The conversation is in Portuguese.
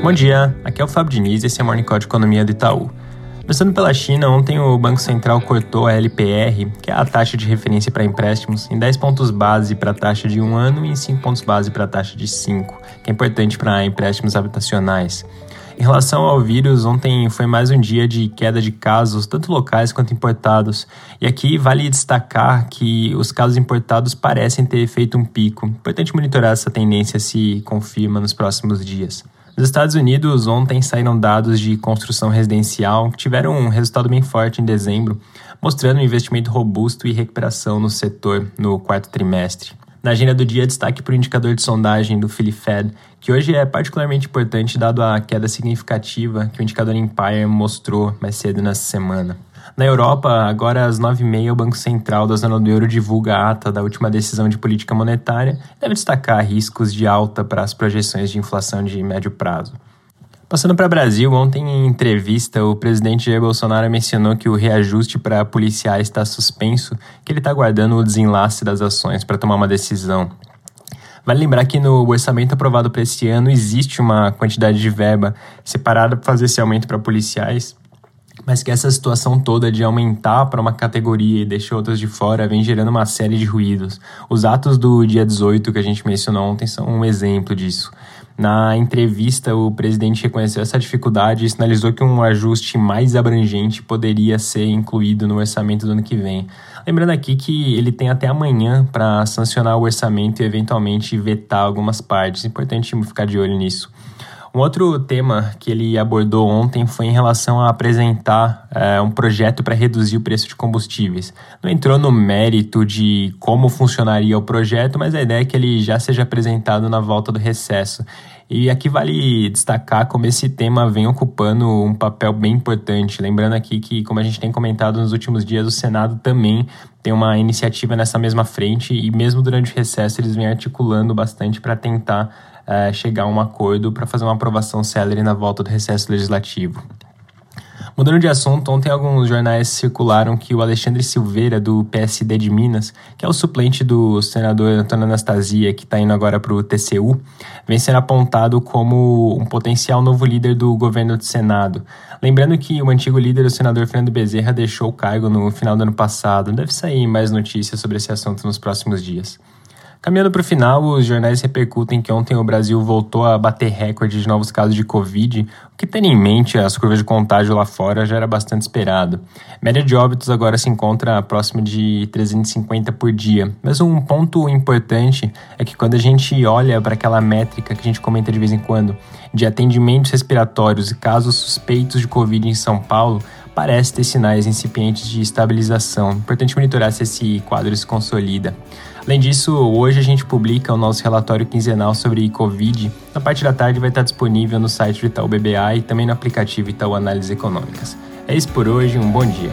Bom dia, aqui é o Fábio Diniz e esse é o Morning Call de Economia do Itaú. Começando pela China, ontem o Banco Central cortou a LPR, que é a taxa de referência para empréstimos, em 10 pontos base para a taxa de um ano e em 5 pontos base para a taxa de 5, que é importante para empréstimos habitacionais. Em relação ao vírus, ontem foi mais um dia de queda de casos, tanto locais quanto importados. E aqui vale destacar que os casos importados parecem ter feito um pico. Importante monitorar essa tendência se confirma nos próximos dias. Nos Estados Unidos, ontem saíram dados de construção residencial que tiveram um resultado bem forte em dezembro, mostrando um investimento robusto e recuperação no setor no quarto trimestre. Na agenda do dia, destaque para o indicador de sondagem do Philly Fed, que hoje é particularmente importante dado a queda significativa que o indicador Empire mostrou mais cedo nessa semana. Na Europa, agora às 9h30, o Banco Central da Zona do Euro divulga a ata da última decisão de política monetária deve destacar riscos de alta para as projeções de inflação de médio prazo. Passando para o Brasil, ontem em entrevista, o presidente Jair Bolsonaro mencionou que o reajuste para policiais está suspenso, que ele está aguardando o desenlace das ações para tomar uma decisão. Vale lembrar que no orçamento aprovado para esse ano existe uma quantidade de verba separada para fazer esse aumento para policiais, mas que essa situação toda de aumentar para uma categoria e deixar outras de fora vem gerando uma série de ruídos. Os atos do dia 18 que a gente mencionou ontem são um exemplo disso. Na entrevista, o presidente reconheceu essa dificuldade e sinalizou que um ajuste mais abrangente poderia ser incluído no orçamento do ano que vem. Lembrando aqui que ele tem até amanhã para sancionar o orçamento e eventualmente vetar algumas partes. Importante ficar de olho nisso. Um outro tema que ele abordou ontem foi em relação a apresentar é, um projeto para reduzir o preço de combustíveis. Não entrou no mérito de como funcionaria o projeto, mas a ideia é que ele já seja apresentado na volta do recesso. E aqui vale destacar como esse tema vem ocupando um papel bem importante. Lembrando aqui que, como a gente tem comentado nos últimos dias, o Senado também tem uma iniciativa nessa mesma frente e, mesmo durante o recesso, eles vêm articulando bastante para tentar é, chegar a um acordo para fazer uma aprovação célere na volta do recesso legislativo. Mudando de assunto, ontem alguns jornais circularam que o Alexandre Silveira, do PSD de Minas, que é o suplente do senador Antônio Anastasia, que está indo agora para o TCU, vem sendo apontado como um potencial novo líder do governo do Senado. Lembrando que o antigo líder, o senador Fernando Bezerra, deixou o cargo no final do ano passado. Deve sair mais notícias sobre esse assunto nos próximos dias. Caminhando para o final, os jornais repercutem que ontem o Brasil voltou a bater recorde de novos casos de Covid, o que tendo em mente as curvas de contágio lá fora já era bastante esperado. Média de óbitos agora se encontra próximo de 350 por dia. Mas um ponto importante é que quando a gente olha para aquela métrica que a gente comenta de vez em quando, de atendimentos respiratórios e casos suspeitos de Covid em São Paulo, parece ter sinais incipientes de estabilização. Importante monitorar se esse quadro se consolida. Além disso, hoje a gente publica o nosso relatório quinzenal sobre Covid. Na parte da tarde vai estar disponível no site do Itaú BBA e também no aplicativo Itaú Análises Econômicas. É isso por hoje, um bom dia.